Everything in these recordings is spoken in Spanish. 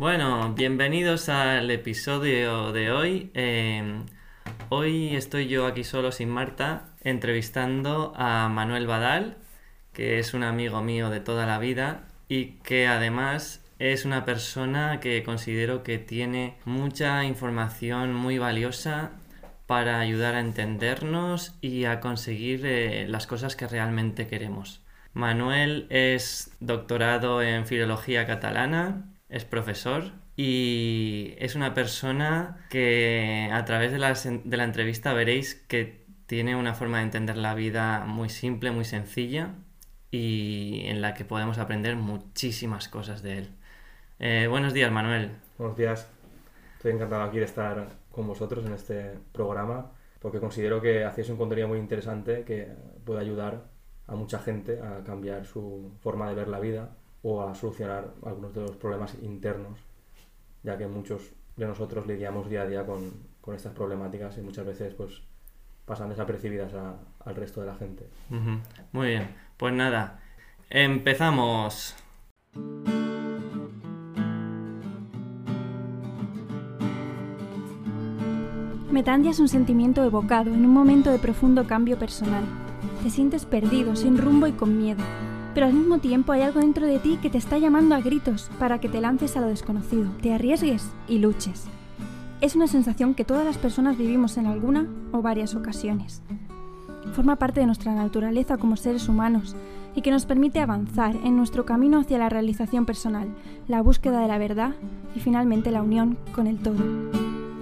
Bueno, bienvenidos al episodio de hoy. Eh, hoy estoy yo aquí solo sin Marta entrevistando a Manuel Badal, que es un amigo mío de toda la vida y que además es una persona que considero que tiene mucha información muy valiosa para ayudar a entendernos y a conseguir eh, las cosas que realmente queremos. Manuel es doctorado en filología catalana, es profesor y es una persona que a través de la, de la entrevista veréis que tiene una forma de entender la vida muy simple, muy sencilla y en la que podemos aprender muchísimas cosas de él. Eh, buenos días, Manuel. Buenos días. Estoy encantado aquí de estar con vosotros en este programa porque considero que hacéis un contenido muy interesante que puede ayudar a mucha gente a cambiar su forma de ver la vida o a solucionar algunos de los problemas internos, ya que muchos de nosotros lidiamos día a día con, con estas problemáticas y muchas veces pues pasan desapercibidas a, al resto de la gente. Muy bien, pues nada, empezamos. Metandia es un sentimiento evocado en un momento de profundo cambio personal. Te sientes perdido, sin rumbo y con miedo, pero al mismo tiempo hay algo dentro de ti que te está llamando a gritos para que te lances a lo desconocido, te arriesgues y luches. Es una sensación que todas las personas vivimos en alguna o varias ocasiones. Forma parte de nuestra naturaleza como seres humanos y que nos permite avanzar en nuestro camino hacia la realización personal, la búsqueda de la verdad y finalmente la unión con el todo.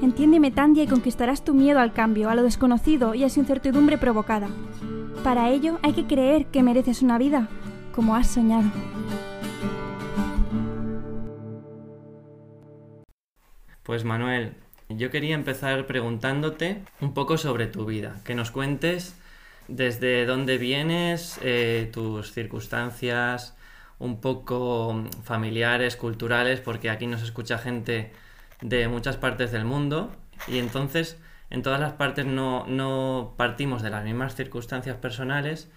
Entiéndeme, Tandia, y conquistarás tu miedo al cambio, a lo desconocido y a su incertidumbre provocada. Para ello hay que creer que mereces una vida como has soñado. Pues Manuel, yo quería empezar preguntándote un poco sobre tu vida, que nos cuentes desde dónde vienes, eh, tus circunstancias, un poco familiares, culturales, porque aquí nos escucha gente de muchas partes del mundo. Y entonces en todas las partes no, no partimos de las mismas circunstancias personales.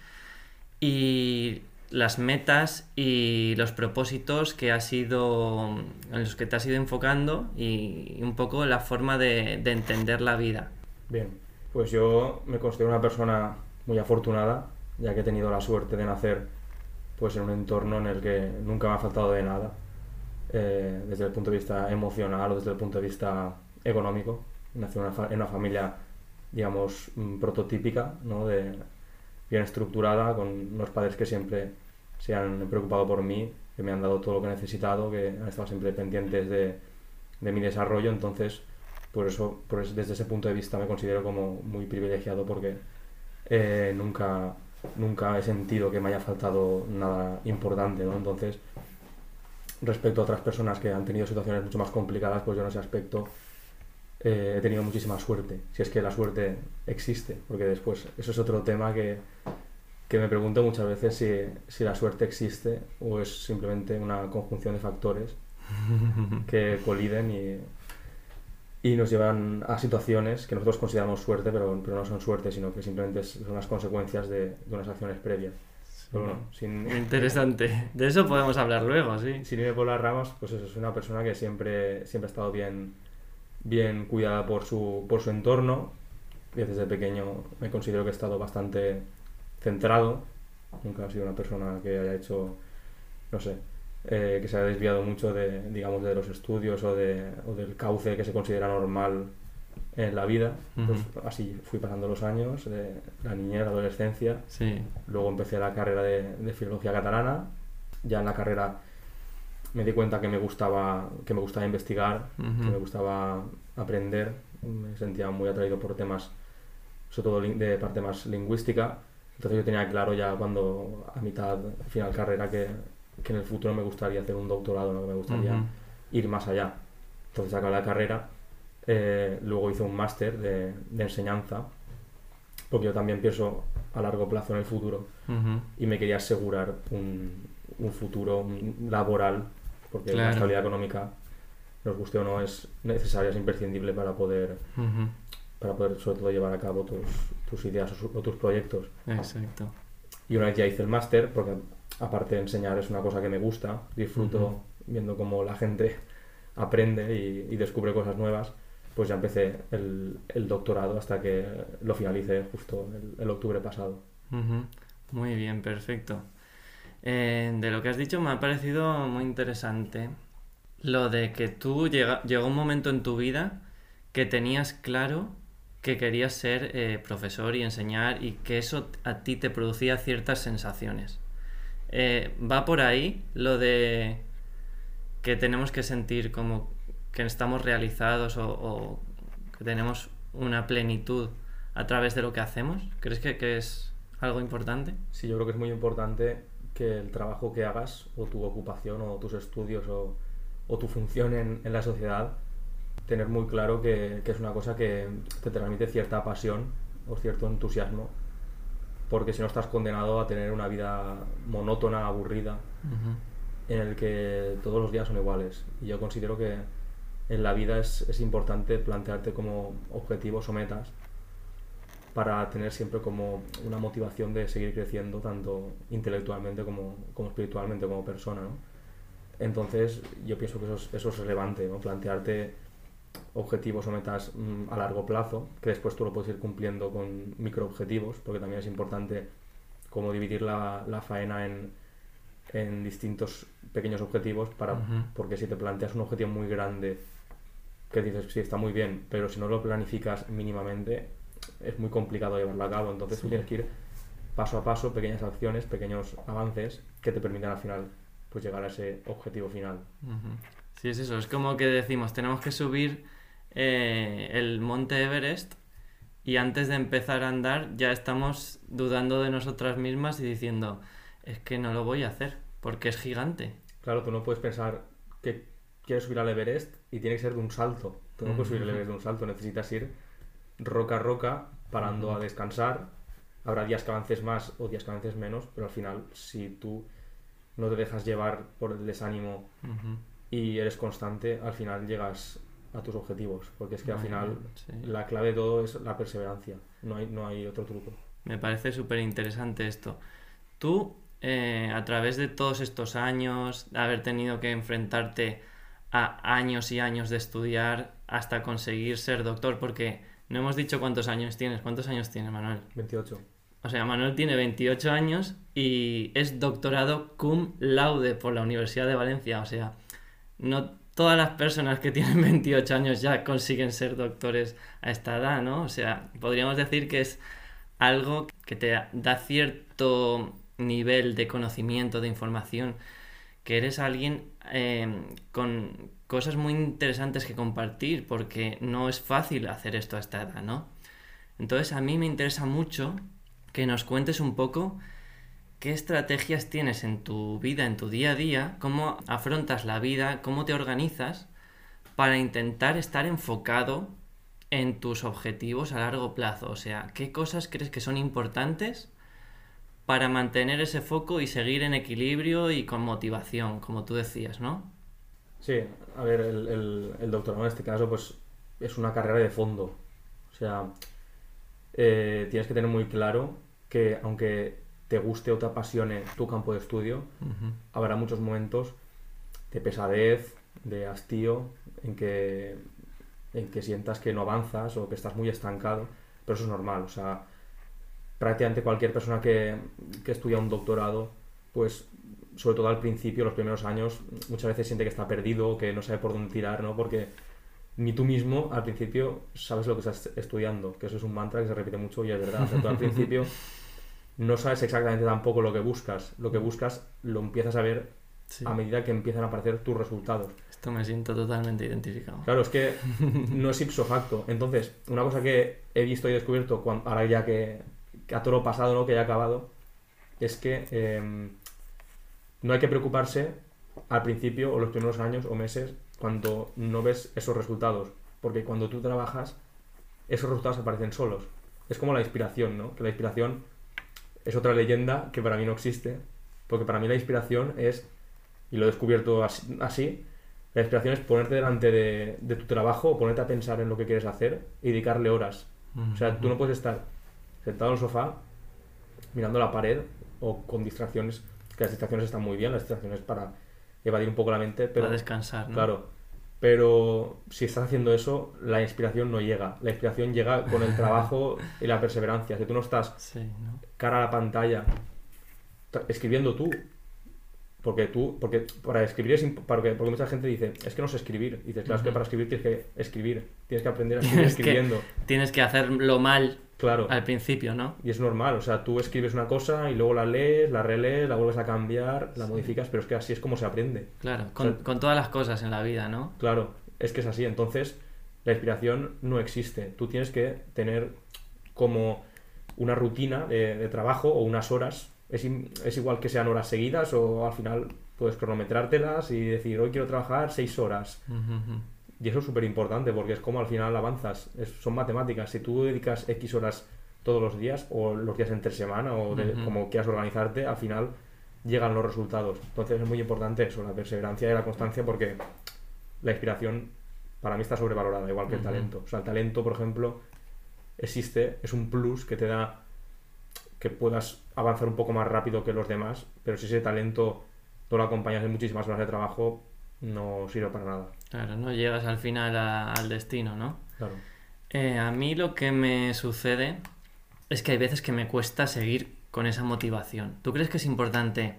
Y las metas y los propósitos que has ido en los que te has ido enfocando y un poco la forma de, de entender la vida. Bien, pues yo me considero una persona muy afortunada, ya que he tenido la suerte de nacer pues en un entorno en el que nunca me ha faltado de nada, eh, desde el punto de vista emocional o desde el punto de vista económico. Nací en una, en una familia, digamos, mm, prototípica, ¿no? de, bien estructurada, con unos padres que siempre se han preocupado por mí, que me han dado todo lo que he necesitado, que han estado siempre pendientes de, de mi desarrollo, entonces por eso, por desde ese punto de vista me considero como muy privilegiado porque eh, nunca, nunca he sentido que me haya faltado nada importante, ¿no? Entonces, respecto a otras personas que han tenido situaciones mucho más complicadas, pues yo en ese aspecto eh, he tenido muchísima suerte, si es que la suerte existe, porque después eso es otro tema que, que me pregunto muchas veces si, si, la suerte existe o es simplemente una conjunción de factores que coliden y, y nos llevan a situaciones que nosotros consideramos suerte, pero, pero no son suerte, sino que simplemente son las consecuencias de, de unas acciones previas. Bueno, sin... Interesante. De eso podemos hablar luego, sí. Sin irme por las ramas, pues eso, es una persona que siempre, siempre ha estado bien, bien cuidada por su, por su entorno. Y desde pequeño me considero que he estado bastante centrado. Nunca he sido una persona que haya hecho, no sé, eh, que se haya desviado mucho de, digamos, de los estudios o, de, o del cauce que se considera normal en la vida. Uh -huh. pues así fui pasando los años, de la niñez, la adolescencia. Sí. Luego empecé la carrera de, de, filología catalana. Ya en la carrera me di cuenta que me gustaba, que me gustaba investigar, uh -huh. que me gustaba aprender. Me sentía muy atraído por temas, sobre todo de parte más lingüística. Entonces yo tenía claro ya cuando a mitad, final carrera, que, que en el futuro me gustaría hacer un doctorado, ¿no? que me gustaría uh -huh. ir más allá. Entonces acabé la carrera eh, luego hice un máster de, de, enseñanza, porque yo también pienso a largo plazo en el futuro uh -huh. y me quería asegurar un, un futuro laboral, porque claro. la estabilidad económica, nos guste o no, es necesaria, es imprescindible para poder, uh -huh. Para poder sobre todo llevar a cabo tus, tus ideas o, o, tus proyectos. Exacto. Y una vez ya hice el máster, porque aparte de enseñar es una cosa que me gusta, disfruto uh -huh. viendo cómo la gente aprende y, descubre cosas nuevas, pues ya empecé el, doctorado hasta que lo finalicé justo el, octubre pasado. Muy bien, perfecto. Eh, de lo que has dicho me ha parecido muy interesante lo de que tú llegó un momento en tu vida que tenías claro que querías ser eh, profesor y enseñar y que eso a ti te producía ciertas sensaciones. Eh, ¿Va por ahí lo de que tenemos que sentir como que estamos realizados o, que tenemos una plenitud a través de lo que hacemos? ¿Crees que, es algo importante? Sí, yo creo que es muy importante que el trabajo que hagas o tu ocupación o tus estudios o, tu función en la sociedad tener muy claro que, es una cosa que te transmite cierta pasión o cierto entusiasmo, porque si no estás condenado a tener una vida monótona, aburrida, en el que todos los días son iguales. Y yo considero que en la vida es, es importante plantearte como objetivos o metas para tener siempre como una motivación de seguir creciendo tanto intelectualmente como, como espiritualmente como persona. ¿no? Entonces yo pienso que eso es, eso es relevante, ¿no? plantearte objetivos o metas mm, a largo plazo, que después tú lo puedes ir cumpliendo con microobjetivos, porque también es importante como dividir la, la faena en, en, distintos pequeños objetivos, para, porque si te planteas un objetivo muy grande, que dices, sí, está muy bien, pero si no lo planificas mínimamente, es muy complicado llevarlo a cabo. Entonces tú tienes que ir paso a paso, pequeñas acciones, pequeños avances que te permitan al final pues llegar a ese objetivo final. Sí, es eso. Es como que decimos, tenemos que subir eh, el monte Everest y antes de empezar a andar ya estamos dudando de nosotras mismas y diciendo, es que no lo voy a hacer porque es gigante. Claro, tú no puedes pensar que quieres subir al Everest y tiene que ser de un salto. Tú no puedes subir al Everest de un salto, necesitas ir roca a roca, parando a descansar. Habrá días que avances más o días que avances menos, pero al final, si tú no te dejas llevar por el desánimo y eres constante, al final llegas a tus objetivos, porque es que al final la clave de todo es la perseverancia, no hay, no hay otro truco. Me parece súper interesante esto. Tú, eh, a través de todos estos años, de haber tenido que enfrentarte a años y años de estudiar hasta conseguir ser doctor, porque no hemos dicho cuántos años tienes. ¿Cuántos años tiene Manuel? 28. O sea, Manuel tiene 28 años y es doctorado cum laude por la Universidad de Valencia. O sea, no todas las personas que tienen 28 años ya consiguen ser doctores a esta edad, ¿no? O sea, podríamos decir que es algo que te da cierto nivel de conocimiento, de información, que eres alguien eh, con cosas muy interesantes que compartir, porque no es fácil hacer esto a esta edad, ¿no? Entonces a mí me interesa mucho que nos cuentes un poco ¿Qué estrategias tienes en tu vida, en tu día a día? ¿Cómo afrontas la vida? ¿Cómo te organizas para intentar estar enfocado en tus objetivos a largo plazo? O sea, ¿qué cosas crees que son importantes para mantener ese foco y seguir en equilibrio y con motivación, como tú decías, ¿no? Sí, a ver, el, doctorado en este caso pues es una carrera de fondo. O sea, eh, tienes que tener muy claro que aunque te guste o te apasione tu campo de estudio, habrá muchos momentos de pesadez, de hastío, en que, en que sientas que no avanzas o que estás muy estancado, pero eso es normal, o sea, prácticamente cualquier persona que, que estudia un doctorado, pues sobre todo al principio, los primeros años, muchas veces siente que está perdido, que no sabe por dónde tirar, ¿no? Porque ni tú mismo al principio sabes lo que estás estudiando, que eso es un mantra que se repite mucho y es verdad. O sea, tú al principio no sabes exactamente tampoco lo que buscas. Lo que buscas lo empiezas a ver a medida que empiezan a aparecer tus resultados. Esto me siento totalmente identificado. Claro, es que no es ipso facto. Entonces, una cosa que he visto y descubierto, ahora ya que, a todo lo pasado, ¿no? que ya ha acabado, es que em, no hay que preocuparse al principio o los primeros años o meses cuando no ves esos resultados. Porque cuando tú trabajas, esos resultados aparecen solos. Es como la inspiración, ¿no? Que la inspiración es otra leyenda que para mí no existe, porque para mí la inspiración es, y lo he descubierto así, la inspiración es ponerte delante de, tu trabajo o ponerte a pensar en lo que quieres hacer y dedicarle horas. O sea, tú no puedes estar sentado en el sofá mirando la pared o con distracciones, que las distracciones están muy bien, las distracciones para evadir un poco la mente, pero... Para descansar, Claro, Pero si estás haciendo eso, la inspiración no llega. La inspiración llega con el trabajo y la perseverancia. Si tú no estás Sí, ¿no? cara a la pantalla escribiendo tú, porque tú, porque para escribir es porque, porque mucha gente dice, es que no sé escribir. Y dices, claro, es que para escribir tienes que escribir, tienes que aprender a escribir que- escribiendo. Tienes que hacerlo mal Claro. al principio, ¿no? Y es normal, o sea, tú escribes una cosa y luego la lees, la relees, la vuelves a cambiar, la modificas, pero es que así es como se aprende. Claro, con, con todas las cosas en la vida, ¿no? Claro, es que es así. Entonces, la inspiración no existe. Tú tienes que tener como una rutina de, de trabajo o unas horas. Es, igual que sean horas seguidas o al final puedes cronometrártelas y decir, hoy quiero trabajar seis horas. Y eso es súper importante porque es como al final avanzas. Es- son matemáticas. Si tú dedicas X horas todos los días o los días entre semana o de- Ujú. como quieras organizarte, al final llegan los resultados. Entonces es muy importante eso, la perseverancia y la constancia porque la inspiración para mí está sobrevalorada, igual que el talento. O sea, el talento, por ejemplo, existe, es un plus que te da que puedas avanzar un poco más rápido que los demás, pero si ese talento no lo acompañas de muchísimas horas de trabajo, no sirve para nada. Claro, no llegas al final a- al destino, ¿no? Claro. Eh, a mí lo que me sucede es que hay veces que me cuesta seguir con esa motivación. ¿Tú crees que es importante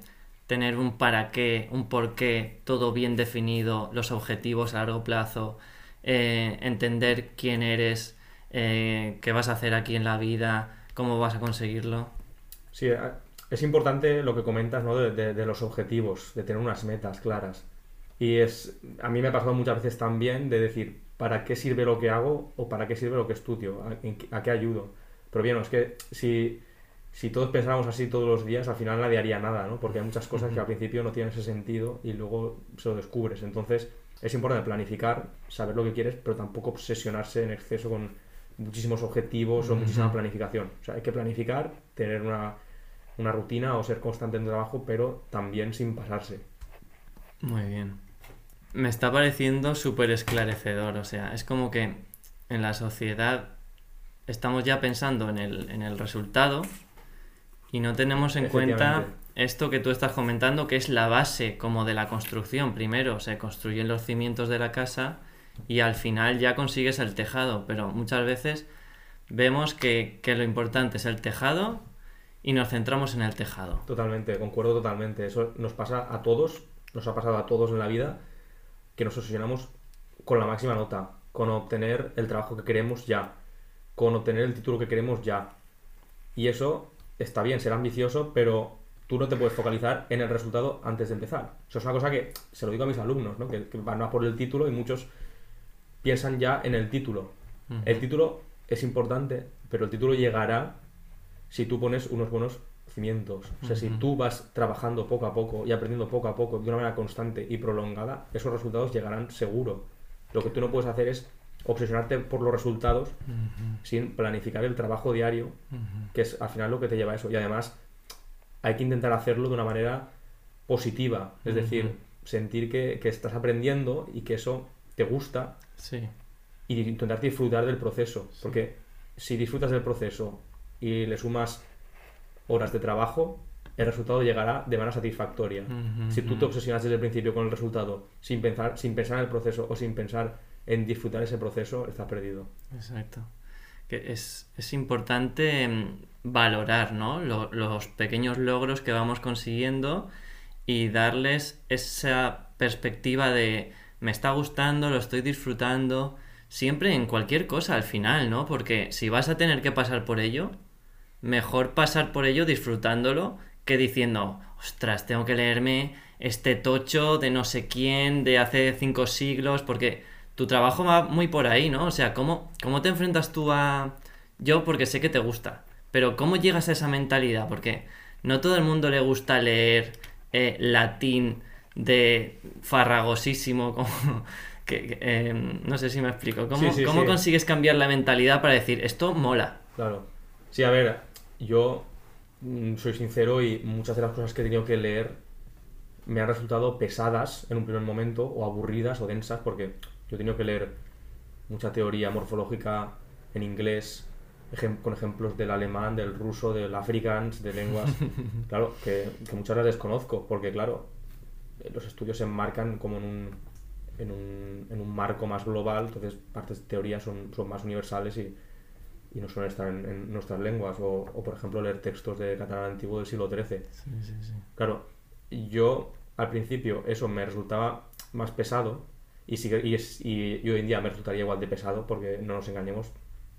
tener un para qué, un por qué, todo bien definido, los objetivos a largo plazo, eh, entender quién eres, eh, qué vas a hacer aquí en la vida, cómo vas a conseguirlo? Sí, es importante lo que comentas, ¿no? De, de- de los objetivos, de tener unas metas claras. Y es, a mí me ha pasado muchas veces también de decir, ¿para qué sirve lo que hago o para qué sirve lo que estudio? ¿A, a qué ayudo? Pero bien, es que si, si todos pensáramos así todos los días, al final nadie haría nada, ¿no? Porque hay muchas cosas que al principio no tienen ese sentido y luego se lo descubres. Entonces, es importante planificar, saber lo que quieres, pero tampoco obsesionarse en exceso con muchísimos objetivos o muchísima planificación. O sea, hay que planificar, tener una, una rutina o ser constante en el trabajo, pero también sin pasarse. Muy bien. Me está pareciendo súper esclarecedor, o sea, es como que en la sociedad estamos ya pensando en el, en el resultado y no tenemos en cuenta esto que tú estás comentando, que es la base como de la construcción. Primero se construyen los cimientos de la casa y al final ya consigues el tejado, pero muchas veces vemos que, que lo importante es el tejado y nos centramos en el tejado. Totalmente, concuerdo totalmente. Eso nos pasa a todos, nos ha pasado a todos en la vida, que nos obsesionamos con la máxima nota, con obtener el trabajo que queremos ya, con obtener el título que queremos ya. Y eso está bien, ser ambicioso, pero tú no te puedes focalizar en el resultado antes de empezar. Eso es una cosa que se lo digo a mis alumnos, ¿no? que, que van a por el título y muchos piensan ya en el título. El título es importante, pero el título llegará si tú pones unos buenos cimientos. O sea, si tú vas trabajando poco a poco y aprendiendo poco a poco de una manera constante y prolongada, esos resultados llegarán seguro. Lo que tú no puedes hacer es obsesionarte por los resultados sin planificar el trabajo diario, que es al final lo que te lleva a eso. Y además hay que intentar hacerlo de una manera positiva, es decir, sentir que, que estás aprendiendo y que eso te gusta Sí. y intentar disfrutar del proceso. Porque si disfrutas del proceso y le sumas horas de trabajo, el resultado llegará de manera satisfactoria. Si tú te obsesionas desde el principio con el resultado sin pensar, sin pensar en el proceso o sin pensar en disfrutar ese proceso, estás perdido. Exacto. Que es, es importante mm, valorar, ¿no? Lo- los pequeños logros que vamos consiguiendo y darles esa perspectiva de me está gustando, lo estoy disfrutando, siempre en cualquier cosa al final, ¿no? Porque si vas a tener que pasar por ello, mejor pasar por ello disfrutándolo que diciendo, ostras, tengo que leerme este tocho de no sé quién, de hace cinco siglos, porque tu trabajo va muy por ahí, ¿no? O sea, ¿cómo, cómo te enfrentas tú a... Yo porque sé que te gusta, pero ¿cómo llegas a esa mentalidad? Porque no todo el mundo le gusta leer eh, latín de farragosísimo, como... Que, eh, no sé si me explico. ¿Cómo, Sí, sí, cómo sí. consigues cambiar la mentalidad para decir, esto mola? Claro. Sí, a ver, yo mm, soy sincero y muchas de las cosas que he tenido que leer me han resultado pesadas en un primer momento, o aburridas o densas, porque yo he tenido que leer mucha teoría morfológica en inglés, ejem- con ejemplos del alemán, del ruso, del afrikaans, de lenguas, claro, que, que muchas las desconozco, porque claro, eh, los estudios se enmarcan como en un, en un, en un marco más global, entonces partes de teoría son, son más universales y, y no suelen estar en, en nuestras lenguas. O, o, por ejemplo, leer textos de catalán antiguo del siglo XIII. Sí, sí, sí. Claro, yo al principio eso me resultaba más pesado y, sigue, y, es, y, y hoy en día me resultaría igual de pesado porque no nos engañemos.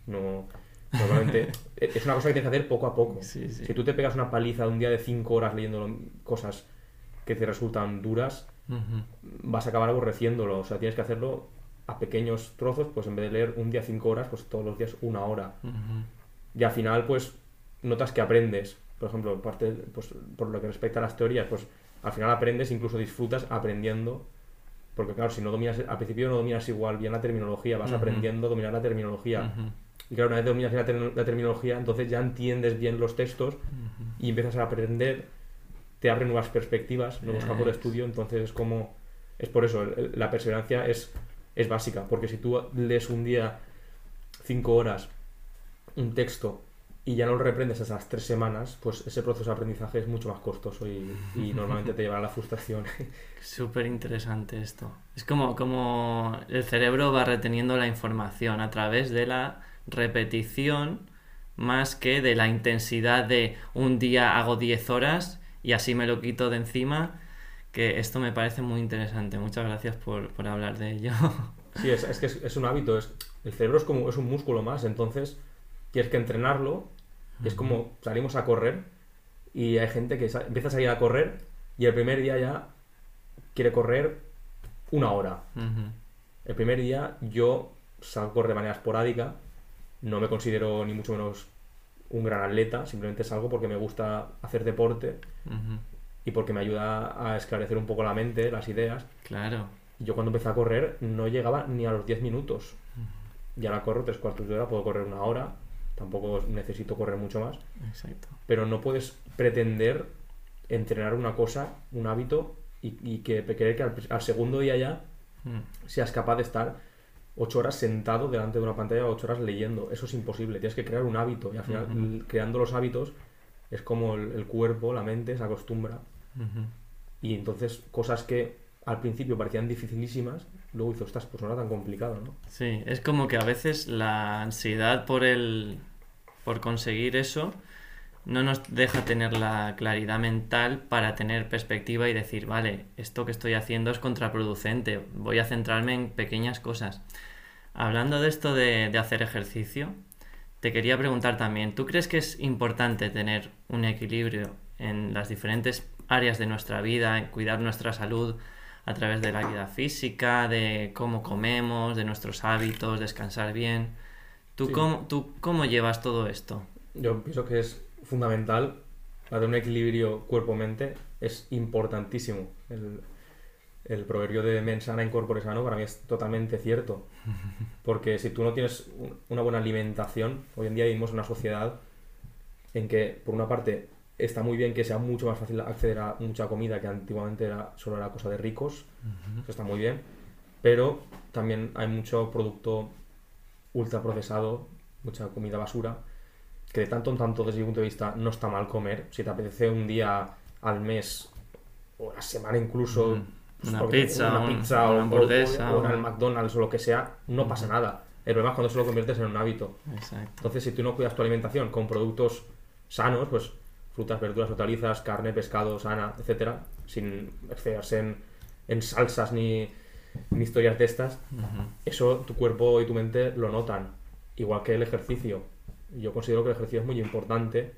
No, normalmente es una cosa que tienes que hacer poco a poco. Sí, sí. Si tú te pegas una paliza un día de 5 horas leyendo cosas que te resultan duras, Ujú. vas a acabar aborreciéndolo. O sea, tienes que hacerlo a pequeños trozos, pues en vez de leer un día 5 horas, pues todos los días una hora. Y al final, pues, notas que aprendes. Por ejemplo, parte, pues, por lo que respecta a las teorías, pues al final aprendes, incluso disfrutas aprendiendo. Porque claro, si no dominas, al principio no dominas igual bien la terminología, vas aprendiendo a dominar la terminología. Y claro, una vez dominas la, ter- la terminología, entonces ya entiendes bien los textos y empiezas a aprender, te abren nuevas perspectivas, nuevos campos de Es. estudio, entonces es como, es por eso, el- el- la perseverancia es, es básica, porque si tú lees un día cinco horas un texto y ya no lo reprendes las tres semanas, pues ese proceso de aprendizaje es mucho más costoso y, y normalmente te llevará a la frustración. Súper interesante esto. Es como, como el cerebro va reteniendo la información a través de la repetición más que de la intensidad de un día hago 10 horas y así me lo quito de encima, que esto me parece muy interesante. Muchas gracias por, por hablar de ello. Sí, es, es que es, es un hábito, es, el cerebro es como es un músculo más, entonces tienes que entrenarlo, y es como salimos a correr y hay gente que empieza a salir a correr y el primer día ya quiere correr una hora. El primer día yo salgo a correr de manera esporádica, no me considero ni mucho menos un gran atleta, simplemente salgo porque me gusta hacer deporte. Y porque me ayuda a esclarecer un poco la mente, las ideas. Claro. Yo cuando empecé a correr no llegaba ni a los 10 minutos. Y ahora corro tres cuartos de hora, puedo correr una hora, tampoco necesito correr mucho más. Exacto. Pero no puedes pretender entrenar una cosa, un hábito, y, y que creer que al, al segundo día ya Mm. seas capaz de estar ocho horas sentado delante de una pantalla o ocho horas leyendo. Eso es imposible. Tienes que crear un hábito y al final, creando los hábitos, es como el, el cuerpo, la mente se acostumbra. Y entonces, cosas que al principio parecían dificilísimas, luego dices, ostras, pues no era tan complicado, ¿no? Sí, es como que a veces la ansiedad por el por conseguir eso no nos deja tener la claridad mental para tener perspectiva y decir, vale, esto que estoy haciendo es contraproducente, voy a centrarme en pequeñas cosas. Hablando de esto de, de hacer ejercicio, te quería preguntar también, ¿tú crees que es importante tener un equilibrio en las diferentes áreas de nuestra vida, en cuidar nuestra salud a través de la actividad física, de cómo comemos, de nuestros hábitos, descansar bien? ¿Tú, Sí. cómo, ¿Tú cómo llevas todo esto? Yo pienso que es fundamental para tener un equilibrio cuerpo-mente, es importantísimo. El, el proverbio de mens sana in corpore sano para mí es totalmente cierto. Porque si tú no tienes un- una buena alimentación, hoy en día vivimos en una sociedad en que, por una parte, está muy bien que sea mucho más fácil acceder a mucha comida que antiguamente era, solo era cosa de ricos, eso está muy bien, pero también hay mucho producto ultraprocesado, mucha comida basura, que de tanto en tanto desde mi punto de vista no está mal comer. Si te apetece un día al mes o a la semana incluso, pues Una pizza, una un- pizza una o, o- hamburguesa, o en el o- McDonald's o lo que sea, no pasa nada. El problema es cuando se lo conviertes en un hábito. Exacto. Entonces, si tú no cuidas tu alimentación con productos sanos, pues frutas, verduras, hortalizas, carne, pescado, sana, etcétera, sin excederse en, en salsas ni, ni historias de estas, eso tu cuerpo y tu mente lo notan. Igual que el ejercicio. Yo considero que el ejercicio es muy importante.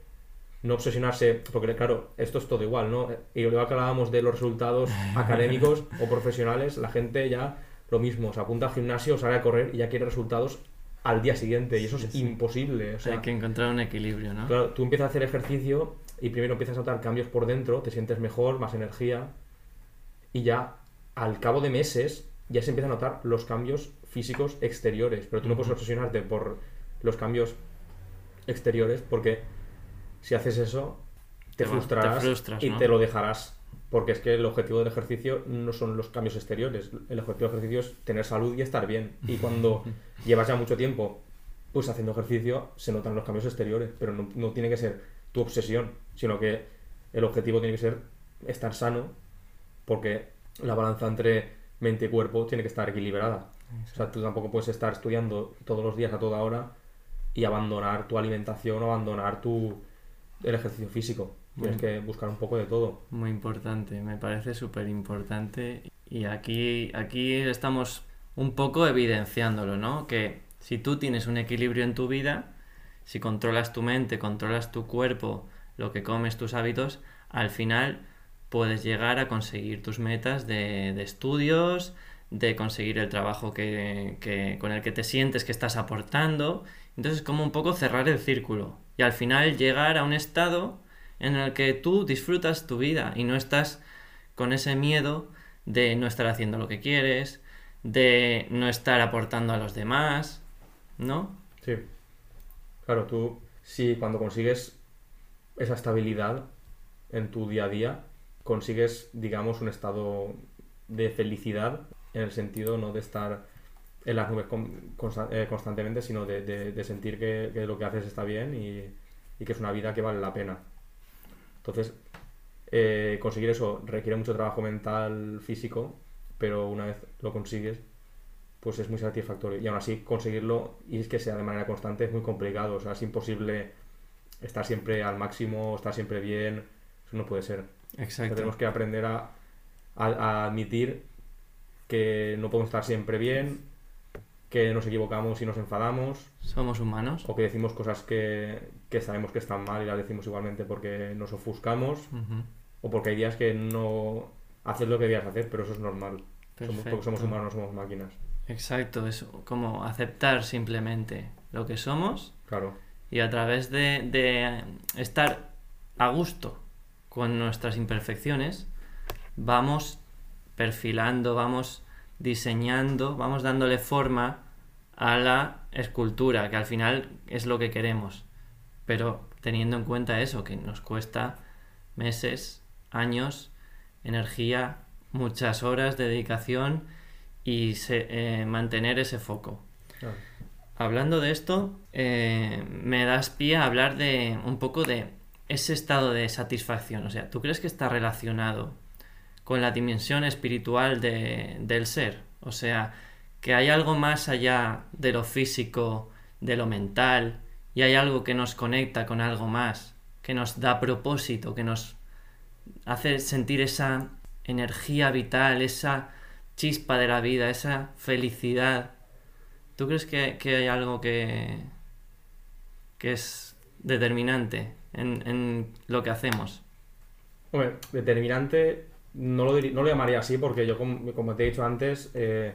No obsesionarse, porque claro, esto es todo igual, ¿no? Y que hablábamos de los resultados académicos o profesionales, la gente ya lo mismo, se apunta al gimnasio, sale a correr y ya quiere resultados al día siguiente. Y eso es sí. imposible. O sea, Hay que encontrar un equilibrio, ¿no? Claro, tú empiezas a hacer ejercicio y primero empiezas a notar cambios por dentro, te sientes mejor, más energía y ya al cabo de meses ya se empiezan a notar los cambios físicos exteriores, pero tú no puedes obsesionarte por los cambios exteriores porque si haces eso te, Te va- te frustrarás frustras, y ¿no? te lo dejarás. Porque es que el objetivo del ejercicio no son los cambios exteriores. El objetivo del ejercicio es tener salud y estar bien. Y cuando llevas ya mucho tiempo pues haciendo ejercicio, se notan los cambios exteriores. Pero no, no tiene que ser tu obsesión, sino que el objetivo tiene que ser estar sano. Porque la balanza entre mente y cuerpo tiene que estar equilibrada. O sea, tú tampoco puedes estar estudiando todos los días a toda hora y abandonar tu alimentación o abandonar tu el ejercicio físico. Tienes que buscar un poco de todo. Muy importante, me parece súper importante. Y aquí, aquí estamos un poco evidenciándolo, ¿no? Que si tú tienes un equilibrio en tu vida, si controlas tu mente, controlas tu cuerpo, lo que comes, tus hábitos, al final puedes llegar a conseguir tus metas de, de estudios, de conseguir el trabajo que, que, con el que te sientes que estás aportando. Entonces, como un poco cerrar el círculo y al final llegar a un estado en el que tú disfrutas tu vida y no estás con ese miedo de no estar haciendo lo que quieres, de no estar aportando a los demás, ¿no? Sí. Claro, tú, si cuando consigues esa estabilidad en tu día a día, consigues, digamos, un estado de felicidad en el sentido no de estar en las nubes eh, constantemente, sino de, sentir que, lo que haces está bien y, que es una vida que vale la pena. Entonces, eh, conseguir eso requiere mucho trabajo mental, físico, pero una vez lo consigues, pues es muy satisfactorio. Y aún así, conseguirlo y es que sea de manera constante es muy complicado. O sea, es imposible estar siempre al máximo, estar siempre bien. Eso no puede ser. Exacto. tenemos que aprender a, a admitir que no podemos estar siempre bien, que nos equivocamos y nos enfadamos. Somos humanos. O que decimos cosas que, sabemos que están mal y las decimos igualmente porque nos ofuscamos. O porque hay días que no haces lo que debías hacer, pero eso es normal. Somos, porque somos humanos, no somos máquinas. Exacto, es como aceptar simplemente lo que somos. Claro. Y a través de, de estar a gusto con nuestras imperfecciones, vamos perfilando, vamos diseñando, vamos dándole forma a la escultura, que al final es lo que queremos. Pero teniendo en cuenta eso, que nos cuesta meses, años, energía, muchas horas de dedicación y eh, mantener ese foco. Hablando de esto, eh, me das pie a hablar de un poco de ese estado de satisfacción. O sea, ¿tú crees que está relacionado con la dimensión espiritual del ser. O sea, que hay algo más allá de lo físico, de lo mental, y hay algo que nos conecta con algo más, que nos da propósito, que nos hace sentir esa energía vital, esa chispa de la vida, esa felicidad. ¿Tú crees que, hay algo que, que es determinante en, en lo que hacemos? Bueno, determinante no lo, no lo llamaría así porque yo, como, te he dicho antes, eh,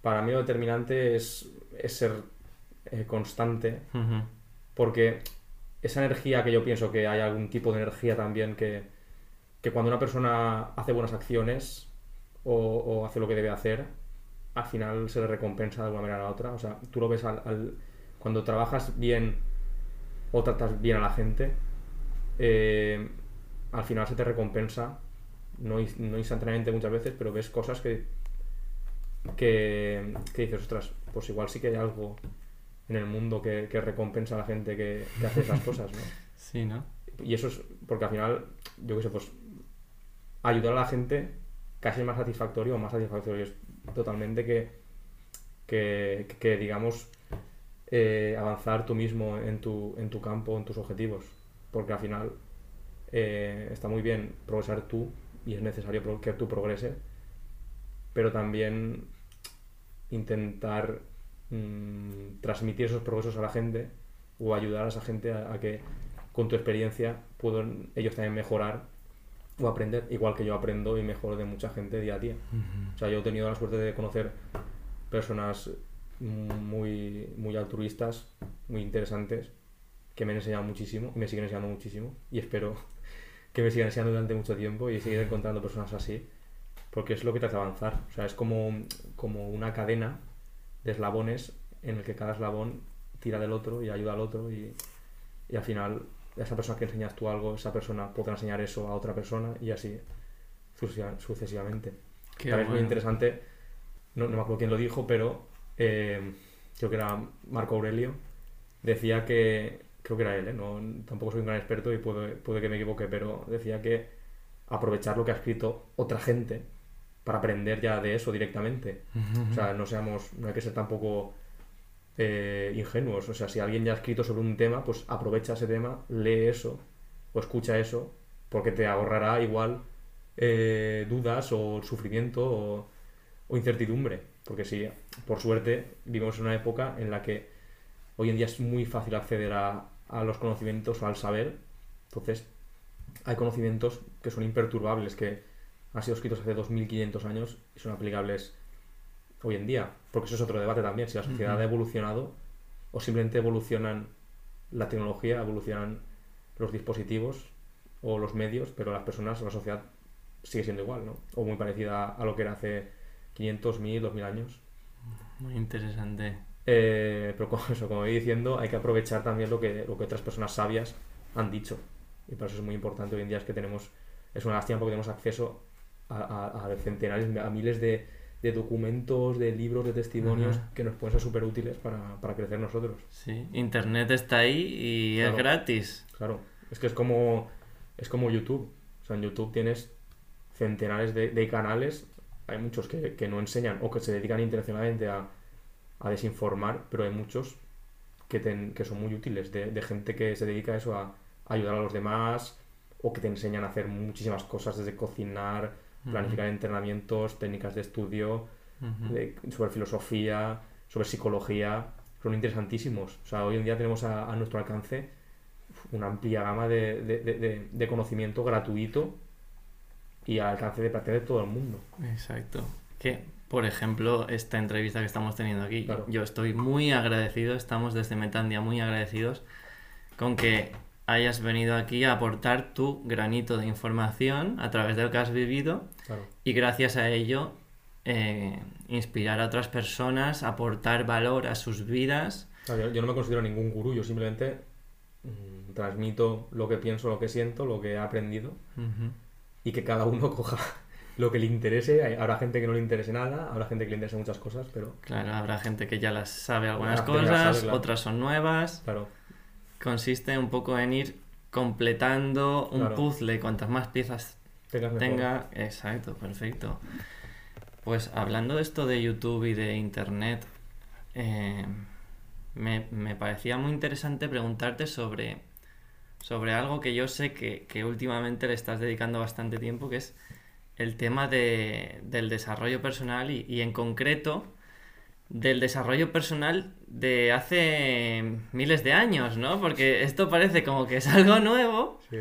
para mí lo determinante es, ser eh, constante. Porque esa energía que yo pienso que hay algún tipo de energía también que, cuando una persona hace buenas acciones o, hace lo que debe hacer, al final se le recompensa de alguna manera a la otra. O sea, tú lo ves al, cuando trabajas bien o tratas bien a la gente, eh, al final se te recompensa no, no instantáneamente muchas veces, pero ves cosas que, que, dices, ostras, pues igual sí que hay algo en el mundo que, recompensa a la gente que, hace esas cosas, ¿no? Sí, ¿no? Y eso es porque al final, yo qué sé, pues ayudar a la gente casi más satisfactorio o más satisfactorio es totalmente que, que, digamos, eh, avanzar tú mismo en tu, en tu campo, en tus objetivos. Porque al final eh, está muy bien progresar tú, y es necesario que tú progreses, pero también intentar mm, transmitir esos progresos a la gente o ayudar a esa gente a, que con tu experiencia puedan ellos también mejorar o aprender, igual que yo aprendo y mejoro de mucha gente día a día. O sea, yo he tenido la suerte de conocer personas muy, muy altruistas, muy interesantes, que me han enseñado muchísimo y me siguen enseñando muchísimo y espero que me sigan enseñando durante mucho tiempo y seguir encontrando personas así, porque es lo que te hace avanzar. O sea, es como, como una cadena de eslabones en el que cada eslabón tira del otro y ayuda al otro y, y al final esa persona que enseñas tú algo, esa persona podrá enseñar eso a otra persona y así sucesivamente. También es muy interesante, no, no, me acuerdo quién lo dijo, pero eh, creo que era Marco Aurelio, decía que creo que era él, ¿eh? no, tampoco soy un gran experto y puede, puede que me equivoque, pero decía que aprovechar lo que ha escrito otra gente para aprender ya de eso directamente. O sea, no seamos, no hay que ser tampoco eh, ingenuos. O sea, si alguien ya ha escrito sobre un tema, pues aprovecha ese tema, lee eso o escucha eso, porque te ahorrará igual eh, dudas o sufrimiento o, incertidumbre. Porque sí, por suerte, vivimos en una época en la que hoy en día es muy fácil acceder a, a los conocimientos o al saber. Entonces, hay conocimientos que son imperturbables, que han sido escritos hace 2500 años y son aplicables hoy en día. Porque eso es otro debate también, si la sociedad Ujú. ha evolucionado o simplemente evolucionan la tecnología, evolucionan los dispositivos o los medios, pero las personas, la sociedad sigue siendo igual, ¿no? O muy parecida a lo que era hace 500, 1000, 2000 años. Muy interesante. Eh, pero como, eso, como voy diciendo, hay que aprovechar también lo que, lo que otras personas sabias han dicho. Y por eso es muy importante hoy en día es que tenemos, es una lástima porque tenemos acceso a, a- a centenares, a miles de, de documentos, de libros, de testimonios Ajá. que nos pueden ser súper útiles para, para crecer nosotros. Sí, Internet está ahí y Claro. es gratis. Claro, es que es como, es como YouTube. O sea, en YouTube tienes centenares de, de canales, hay muchos que, que no enseñan o que se dedican intencionalmente a, a desinformar, pero hay muchos que, ten- que son muy útiles, de, de gente que se dedica a eso, a, a ayudar a los demás, o que te enseñan a hacer muchísimas cosas, desde cocinar, planificar entrenamientos, técnicas de estudio, de- sobre filosofía, sobre psicología, son interesantísimos. O sea, hoy en día tenemos a, a nuestro alcance una amplia gama de, de- de- de- de conocimiento gratuito y al alcance de prácticamente todo el mundo. Exacto. Que, por ejemplo, esta entrevista que estamos teniendo aquí, Claro. yo estoy muy agradecido, estamos desde Metandia muy agradecidos con que hayas venido aquí a aportar tu granito de información a través de lo que has vivido Claro. y gracias a ello eh, inspirar a otras personas, aportar valor a sus vidas. Claro, yo, no me considero ningún gurú, yo simplemente mm, transmito lo que pienso, lo que siento, lo que he aprendido Ujú. y que cada uno coja lo que le interese. Habrá gente que no le interese nada, habrá gente que le interese muchas cosas, pero Claro, habrá gente que ya las sabe algunas Habrá cosas, sabe, claro. otras son nuevas. claro, Consiste un poco en ir completando un Claro. puzzle. Cuantas más piezas tengas mejor. tenga. Exacto, perfecto. Pues hablando de esto de YouTube y de Internet, eh, me, me parecía muy interesante preguntarte sobre, sobre algo que yo sé que, que últimamente le estás dedicando bastante tiempo, que es el tema de- del desarrollo personal y, y en concreto del desarrollo personal de hace miles de años, ¿no? Porque esto parece como que es algo nuevo, Sí.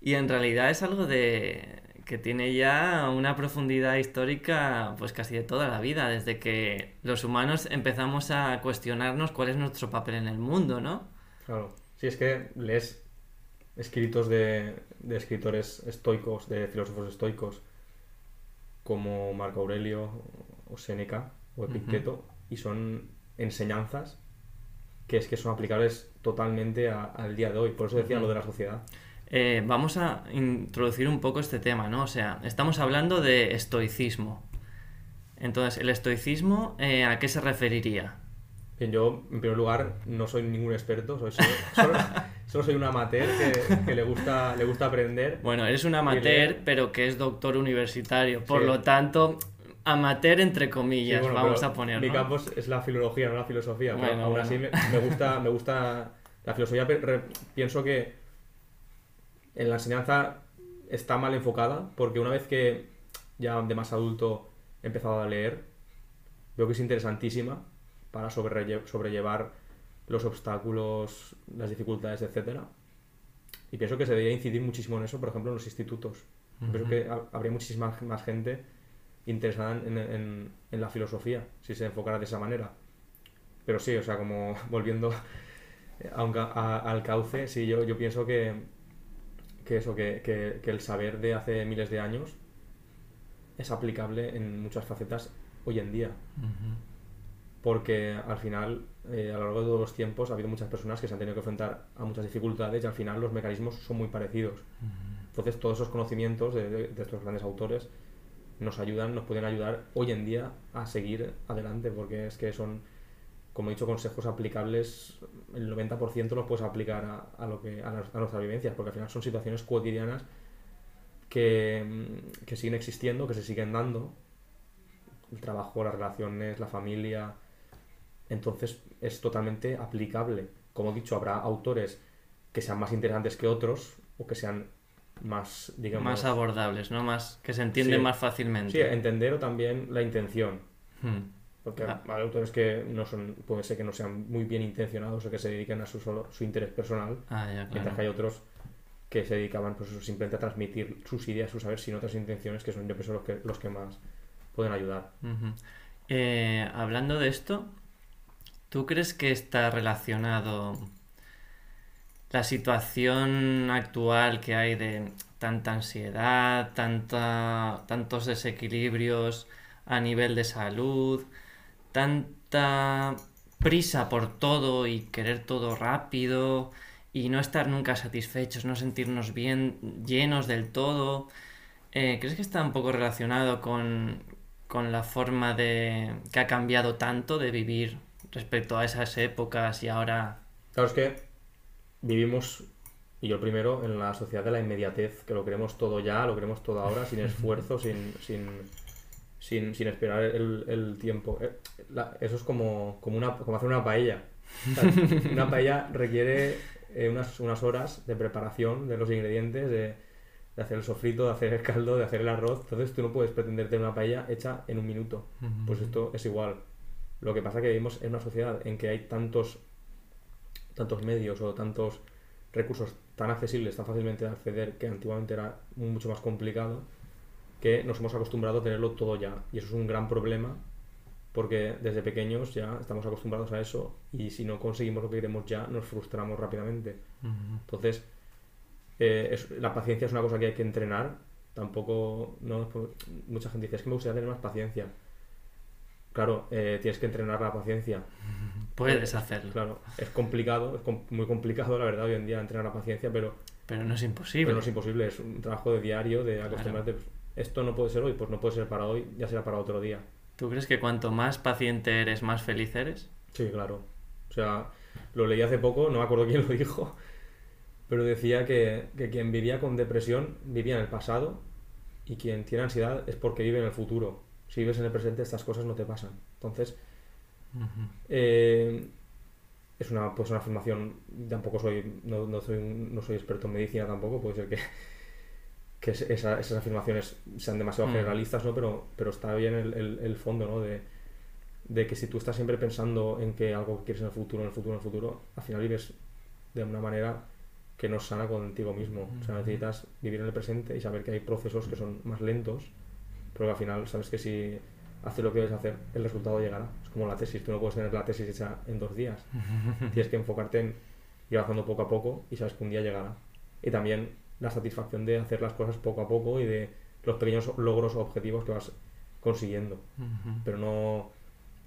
y en realidad es algo de que tiene ya una profundidad histórica pues casi de toda la vida, desde que los humanos empezamos a cuestionarnos cuál es nuestro papel en el mundo, ¿no? Claro, sí, es que lees escritos de, de escritores estoicos, de filósofos estoicos, como Marco Aurelio o Séneca o Epicteto, y son enseñanzas que es que son aplicables totalmente a- al día de hoy. Por eso decía lo de la sociedad. Eh, vamos a introducir un poco este tema, ¿no? O sea, estamos hablando de estoicismo. Entonces, ¿el estoicismo eh, a qué se referiría? Bien, yo, en primer lugar, no soy ningún experto, soy solo, solo- solo soy un amateur que, que le, gusta, le gusta aprender. Bueno, eres un amateur, pero que es doctor universitario. Por Sí. lo tanto, amateur entre Sí, comillas, bueno, vamos pero a poner. Mi ¿no? campo es- la filología, no la filosofía. pero Bueno, aún bueno. así me, me gusta, me gusta la filosofía. pero re- pienso que en la enseñanza está mal enfocada, porque una vez que ya de más adulto he empezado a leer, veo que es interesantísima para sobrelle- sobrellevar los obstáculos, las dificultades, etcétera. Y pienso que se debería incidir muchísimo en eso, por ejemplo, en los institutos. Pienso Ujú. que ha- habría muchísima más gente interesada en, en- en la filosofía, si se enfocara de esa manera. Pero sí, o sea, como volviendo a un a- al cauce, sí, yo, yo pienso que, que eso, que, que- que el saber de hace miles de años es aplicable en muchas facetas hoy en día. Porque al final, eh, a lo largo de todos los tiempos, ha habido muchas personas que se han tenido que enfrentar a muchas dificultades y al final los mecanismos son muy parecidos. Entonces, todos esos conocimientos de, de- de estos grandes autores nos ayudan, nos pueden ayudar hoy en día a seguir adelante, porque es que son, como he dicho, consejos aplicables, el 90% los puedes aplicar a, lo que, a, las- a nuestras vivencias, porque al final son situaciones cotidianas que, mm, que siguen existiendo, que se siguen dando el trabajo, las relaciones, la familia. Entonces es totalmente aplicable. Como he dicho, habrá autores que sean más interesantes que otros o que sean más, digamos... Más abordables, ¿no? Más que se entienden Sí. más fácilmente. Sí, entender o también la intención. Hmm. Porque Ah. hay autores que no son, puede ser que no sean muy bien intencionados o que se dediquen a su, solo, su interés personal, Ah, ya, mientras que hay otros que se dedicaban pues, simplemente a transmitir sus ideas, sus saberes sin otras intenciones, que son yo pienso los que, los que más pueden ayudar. Eh, hablando de esto, ¿tú crees que está relacionado la situación actual que hay de tanta ansiedad, tanta, tantos desequilibrios a nivel de salud, tanta prisa por todo y querer todo rápido y no estar nunca satisfechos, no sentirnos bien, llenos del todo? Eh, ¿Crees que está un poco relacionado con, con la forma de que ha cambiado tanto de vivir respecto a esas épocas y ahora Claro, vivimos, y yo primero, en la sociedad de la inmediatez, que lo queremos todo ya, lo queremos todo ahora, sin esfuerzo, sin, sin, sin, sin esperar el, el tiempo. Eh, la- eso es como, como, una, como hacer una paella. O sea, una paella requiere eh, unas, unas horas de preparación de los ingredientes, de, de hacer el sofrito, de hacer el caldo, de hacer el arroz. Entonces tú no puedes pretender tener una paella hecha en un minuto. Pues esto es igual. Lo que pasa es que vivimos en una sociedad en que hay tantos, tantos medios o tantos recursos tan accesibles, tan fácilmente de acceder, que antiguamente era mucho más complicado, que nos hemos acostumbrado a tenerlo todo ya. Y eso es un gran problema, porque desde pequeños ya estamos acostumbrados a eso, y si no conseguimos lo que queremos ya, nos frustramos rápidamente. Entonces, eh, es- la paciencia es una cosa que hay que entrenar. Tampoco, no, mucha gente dice, es que me gustaría tener más paciencia. Claro, eh, tienes que entrenar la paciencia. puedes hacerlo, Claro, es complicado, es com- muy complicado, la verdad, hoy en día entrenar la paciencia, pero, pero no es imposible. pero no es imposible. Es un trabajo de diario, de acostumbrarte. Esto no puede ser hoy, pues no puede ser para hoy, ya será para otro día. ¿Tú crees que cuanto más paciente eres, más feliz eres? Sí, claro. O sea, lo leí hace poco, no me acuerdo quién lo dijo, pero decía que, que quien vivía con depresión vivía en el pasado y quien tiene ansiedad es porque vive en el futuro. Si vives en el presente, estas cosas no te pasan. Entonces, eh, es una, pues una afirmación, tampoco soy, no, no soy, un- no soy experto en medicina tampoco, puede ser que, que es- esa- esas afirmaciones sean demasiado Mm. generalistas, ¿no? Pero, pero está bien el, el- el fondo, ¿no? De, de que si tú estás siempre pensando en que algo que quieres en el futuro, en el futuro, en el futuro, al final vives de una manera que no es sana contigo mismo. O sea, necesitas vivir en el presente y saber que hay procesos que son más lentos, pero que al final sabes que si haces lo que debes hacer, el resultado llegará. Es como la tesis, tú no puedes tener la tesis hecha en dos días. Tienes que enfocarte en ir avanzando poco a poco y sabes que un día llegará. Y también la satisfacción de hacer las cosas poco a poco y de los pequeños logros o objetivos que vas consiguiendo. Pero no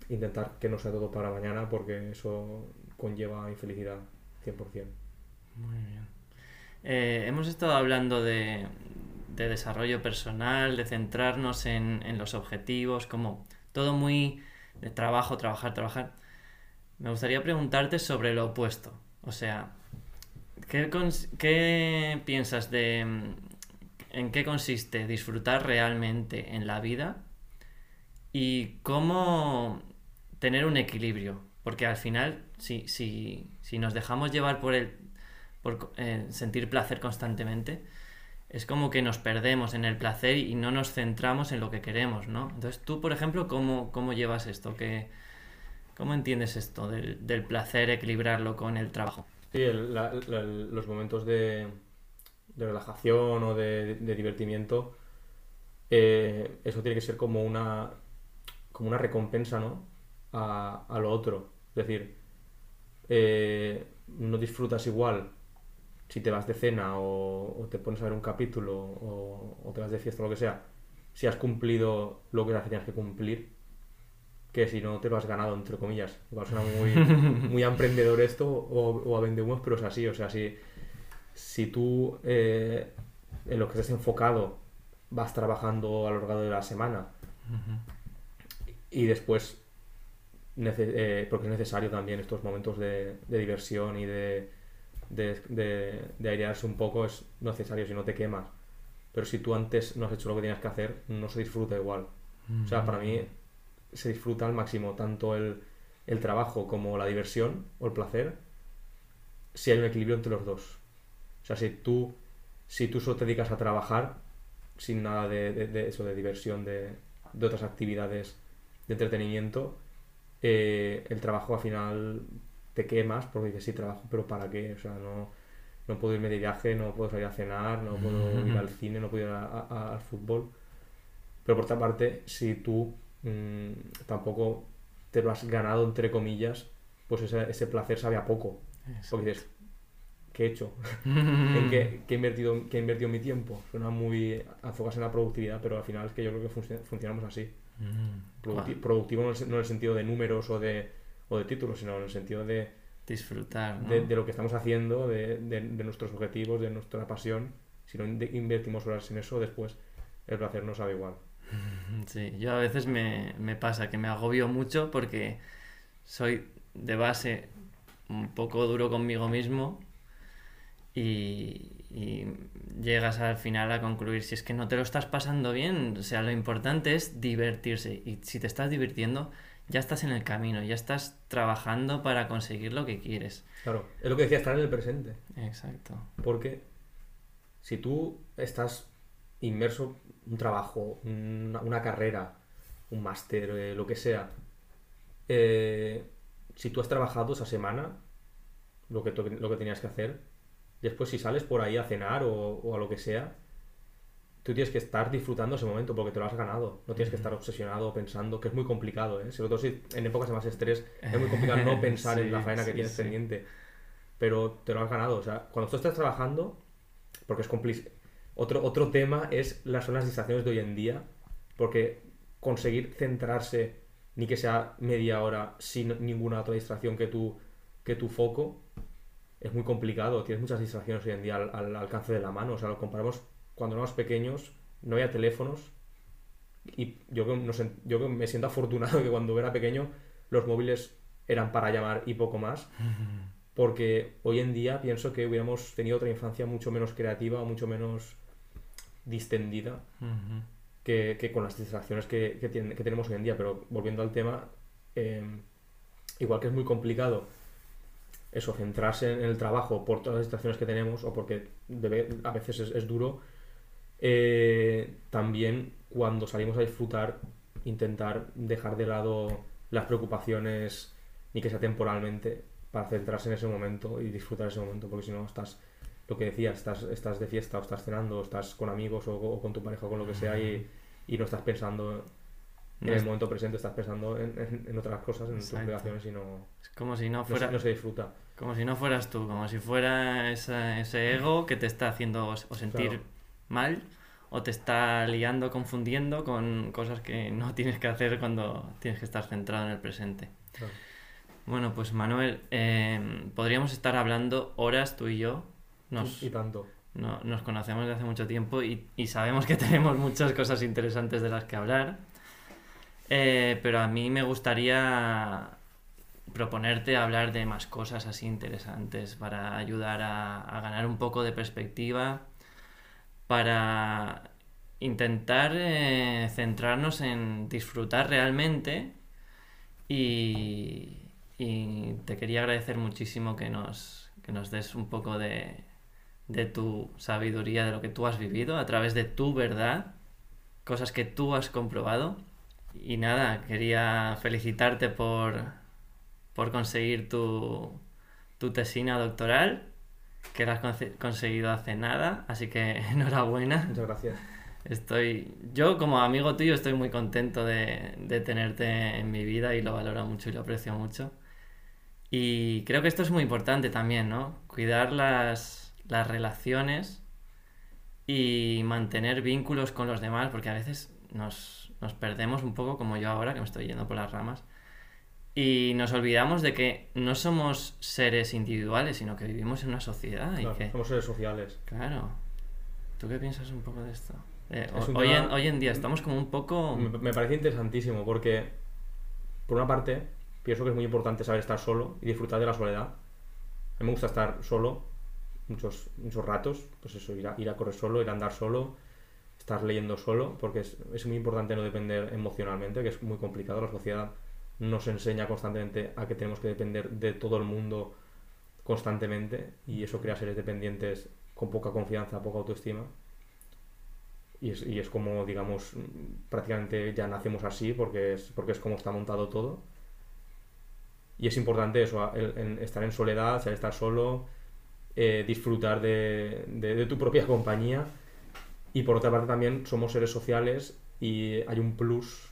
intentar que no sea todo para mañana porque eso conlleva infelicidad 100%. Muy bien. Eh, hemos estado hablando de, de desarrollo personal, de centrarnos en, en los objetivos, como todo muy de trabajo, trabajar, trabajar. Me gustaría preguntarte sobre lo opuesto. O sea, ¿qué, qué piensas de mm, en qué consiste disfrutar realmente en la vida y cómo tener un equilibrio? Porque al final, si, si, si nos dejamos llevar por el por eh, sentir placer constantemente, es como que nos perdemos en el placer y no nos centramos en lo que queremos, ¿no? Entonces tú, por ejemplo, ¿cómo, cómo llevas esto? ¿Qué, ¿Cómo entiendes esto del, del placer, equilibrarlo con el trabajo? Sí, los momentos de, de relajación o de, de divertimiento, eh, eso tiene que ser como una, como una recompensa, ¿no? A, a lo otro. Es decir, eh, no disfrutas igual si te vas de cena o, o te pones a ver un capítulo o, o te vas de fiesta o lo que sea, si has cumplido lo que tenías que cumplir, que si no te lo has ganado, entre comillas. Igual suena muy, muy a emprendedor esto o, o a vendehumos, pero es así. O sea, si, si tú eh, en lo que estés enfocado vas trabajando a lo largo de la semana y después, eh, porque es necesario también estos momentos de, de diversión y de, de, de, airearse un poco, es necesario si no te quemas. Pero si tú antes no has hecho lo que tenías que hacer, no se disfruta igual. O sea, para mí se disfruta al máximo tanto el, el trabajo como la diversión o el placer si hay un equilibrio entre los dos. O sea, si tú, si tú solo te dedicas a trabajar sin nada de eso, de diversión, de, de otras actividades de entretenimiento, eh, el trabajo al final te quemas porque dices, sí, trabajo, pero ¿para qué? O sea, no, no puedo irme de viaje, no puedo salir a cenar, no puedo ir al cine, no puedo ir a- a- al fútbol. Pero por otra parte, si tú mm, tampoco te lo has ganado, entre comillas, pues ese, ese placer sabe a poco. Porque dices, ¿qué he hecho? ¿En qué, qué he invertido, qué he invertido mi tiempo? Suena muy a enfocarse en la productividad, pero al final es que yo creo que func- funcionamos así. Mm, Producti- guau. productivo no en, el, no en el sentido de números o de, o de títulos, sino en el sentido de, Disfrutar, ¿no? de, de lo que estamos haciendo, de, de- de nuestros objetivos, de nuestra pasión. Si no in- invertimos horas en eso, después el placer no sabe igual. Sí, yo a veces me, me pasa que me agobio mucho porque soy de base un poco duro conmigo mismo y, y llegas al final a concluir si es que no te lo estás pasando bien, o sea, lo importante es divertirse y si te estás divirtiendo ya estás en el camino, ya estás trabajando para conseguir lo que quieres. Claro, es lo que decía, estar en el presente. Exacto. Porque si tú estás inmerso en un trabajo, una, una carrera, un máster, eh, lo que sea, eh, si tú has trabajado esa semana, lo que, lo que tenías que hacer, después si sales por ahí a cenar o, o a lo que sea, tú tienes que estar disfrutando ese momento porque te lo has ganado. No tienes que estar obsesionado pensando, que es muy complicado, ¿eh? Sobre todo si en épocas de más estrés es muy complicado no pensar en la Sí, faena que sí, tienes sí. pendiente. Pero te lo has ganado. O sea, cuando tú estás trabajando, porque es compli- otro, otro tema es las, son las distracciones de hoy en día, porque conseguir centrarse, ni que sea media hora, sin ninguna otra distracción que tu, que tu foco, es muy complicado. Tienes muchas distracciones hoy en día al, al alcance de la mano. O sea, lo comparamos cuando éramos pequeños, no había teléfonos. Y yo, nos en- yo me siento afortunado que cuando era pequeño los móviles eran para llamar y poco más. Porque hoy en día pienso que hubiéramos tenido otra infancia mucho menos creativa, mucho menos distendida Ujú. que, que con las distracciones que, que tiene- que tenemos hoy en día. Pero volviendo al tema, eh, igual que es muy complicado eso, centrarse en el trabajo por todas las distracciones que tenemos o porque debe- a veces es, es duro, eh, también cuando salimos a disfrutar, intentar dejar de lado las preocupaciones, ni que sea temporalmente, para centrarse en ese momento y disfrutar ese momento, porque si no estás, lo que decía, estás, estás de fiesta o estás cenando o estás con amigos o, o con tu pareja o con lo que sea y, y no estás pensando en el momento presente, estás pensando en, en- en otras cosas, en tus Exacto. obligaciones y no, Es como si no fuera... no se disfruta. Como si no fueras tú, como si fuera esa- ese ego que te está haciendo o o sentir Claro. Mal o te está liando, confundiendo con cosas que no tienes que hacer cuando tienes que estar centrado en el presente. Claro. Bueno, pues Manuel, eh, podríamos estar hablando horas tú y yo. Nos, Y, tanto. no- nos conocemos desde hace mucho tiempo y, y sabemos que tenemos muchas cosas interesantes de las que hablar. Eh, pero a mí me gustaría proponerte hablar de más cosas así interesantes para ayudar a, a ganar un poco de perspectiva, para intentar eh, centrarnos en disfrutar realmente y, y te quería agradecer muchísimo que nos, que nos des un poco de, de tu sabiduría, de lo que tú has vivido a través de tu verdad, cosas que tú has comprobado. Y nada, quería felicitarte por, por conseguir tu, tu tesina doctoral, que la has conseguido hace nada, así que enhorabuena. Muchas gracias. Estoy, yo como amigo tuyo estoy muy contento de, de tenerte en mi vida y lo valoro mucho y lo aprecio mucho. Y creo que esto es muy importante también, ¿no? Cuidar las, las relaciones y mantener vínculos con los demás, porque a veces nos, nos perdemos un poco, como yo ahora, que me estoy yendo por las ramas, y nos olvidamos de que no somos seres individuales, sino que vivimos en una sociedad y que... Somos seres sociales. Claro. ¿Tú qué piensas un poco de esto? Eh, Es hoy, tema- en, hoy en día estamos como un poco... Me, me parece interesantísimo porque, por una parte, pienso que es muy importante saber estar solo y disfrutar de la soledad. A mí me gusta estar solo muchos, muchos ratos, pues eso, ir a, ir a correr solo, ir a andar solo, estar leyendo solo, porque es, es muy importante no depender emocionalmente, que es muy complicado. La sociedad nos enseña constantemente a que tenemos que depender de todo el mundo constantemente y eso crea seres dependientes con poca confianza, poca autoestima. Y es, y es como, digamos, prácticamente ya nacemos así porque es, porque es como está montado todo. Y es importante eso, estar en soledad, estar solo, eh, disfrutar de- de tu propia compañía. Y por otra parte también somos seres sociales y hay un plus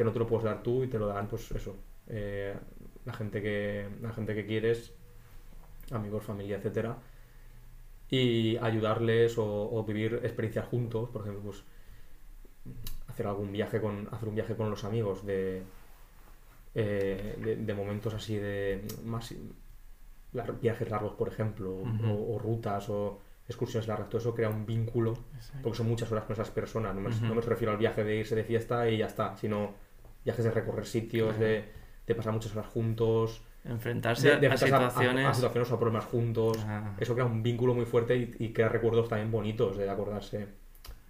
que no te lo puedes dar tú y te lo dan, pues eso, eh, la gente que, la gente que quieres, amigos, familia, etcétera y ayudarles o, o vivir experiencias juntos, por ejemplo, pues hacer algún viaje con hacer un viaje con los amigos de eh, de, de momentos así de más lar- viajes largos, por ejemplo, o, o rutas o excursiones largas, todo eso crea un vínculo porque son muchas horas con esas personas. No me, Ujú. no me refiero al viaje de irse de fiesta y ya está, sino viajes de recorrer sitios, de, de pasar muchas horas juntos, Enfrentarse de, de a enfrentarse a- a- situaciones. a, situaciones o a problemas juntos. Ah. Eso crea un vínculo muy fuerte y, y crea recuerdos también bonitos de acordarse.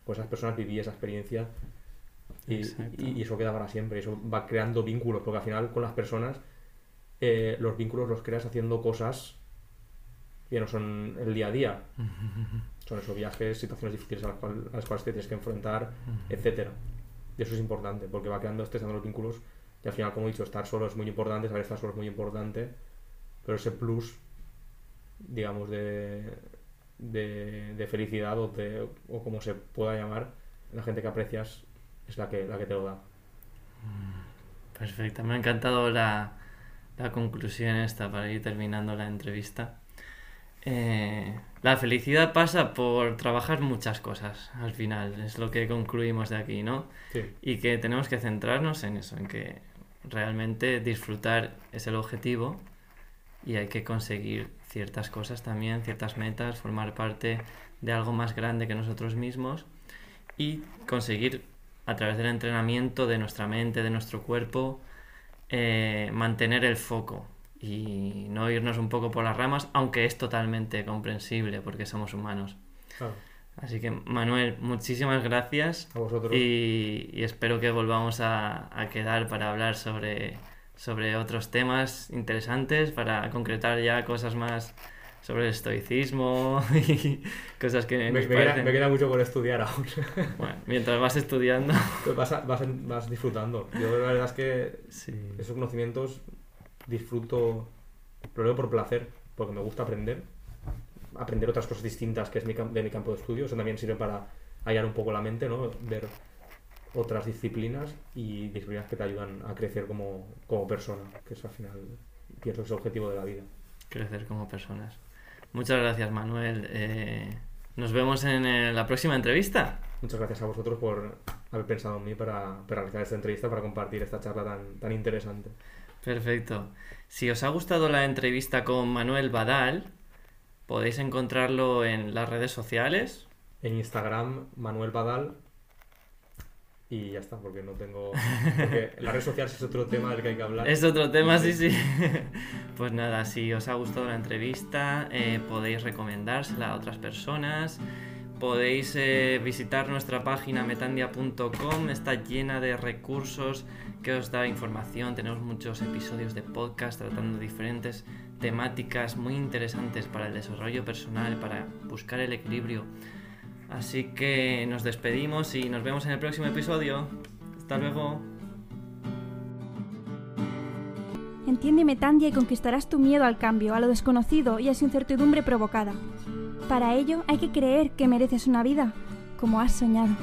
Pues esas personas viví esa experiencia y, Exacto. y- y eso queda para siempre. Eso va creando vínculos, porque al final con las personas eh, los vínculos los creas haciendo cosas que no son el día a día. Son esos viajes, situaciones difíciles a las, cual- a las cuales te tienes que enfrentar, etcétera. Y eso es importante, porque va creando, estresando los vínculos. Y al final, como he dicho, estar solo es muy importante, saber estar solo es muy importante. Pero ese plus, digamos, de, de, de felicidad o, de, o como se pueda llamar, la gente que aprecias es la que, la que te lo da. Perfecto, me ha encantado la, la conclusión esta para ir terminando la entrevista. Eh, la felicidad pasa por trabajar muchas cosas al final, es lo que concluimos de aquí, ¿no? Sí, Y que tenemos que centrarnos en eso, en que realmente disfrutar es el objetivo y hay que conseguir ciertas cosas también, ciertas metas, formar parte de algo más grande que nosotros mismos y conseguir a través del entrenamiento de nuestra mente, de nuestro cuerpo, eh, mantener el foco y no irnos un poco por las ramas, aunque es totalmente comprensible porque somos humanos. claro. Así que Manuel, muchísimas gracias A vosotros. y, y espero que volvamos a, a quedar para hablar sobre, sobre otros temas interesantes, para concretar ya cosas más sobre el estoicismo y cosas que Me, nos me queda, me queda mucho por estudiar aún. Bueno, mientras vas estudiando... Vas, a- vas, vas disfrutando. Yo la verdad es que Sí. esos conocimientos disfruto, lo leo por placer, porque me gusta aprender. Aprender otras cosas distintas que es mi, de mi campo de estudio. Eso también sirve para hallar un poco la mente, ¿no? Ver otras disciplinas y disciplinas que te ayudan a crecer como, como persona, que es al final, pienso que es el objetivo de la vida. crecer como personas. Muchas gracias, Manuel. Eh, nos vemos en eh, la próxima entrevista. Muchas gracias a vosotros por haber pensado en mí para, para realizar esta entrevista, para compartir esta charla tan, tan interesante. Perfecto. Si os ha gustado la entrevista con Manuel Badal, podéis encontrarlo en las redes sociales. En Instagram, Manuel Badal. Y ya está, porque no tengo. Porque las redes sociales es otro tema del que hay que hablar. Es otro tema, sí, sí. Pues nada, si os ha gustado la entrevista, eh, podéis recomendársela a otras personas. Podéis eh, visitar nuestra página metandia.com, está llena de recursos que os da información. Tenemos muchos episodios de podcast tratando diferentes temáticas muy interesantes para el desarrollo personal, para buscar el equilibrio. Así que nos despedimos y nos vemos en el próximo episodio. Hasta luego. Entiende Metandia y conquistarás tu miedo al cambio, a lo desconocido y a su incertidumbre provocada. Para ello hay que creer que mereces una vida como has soñado.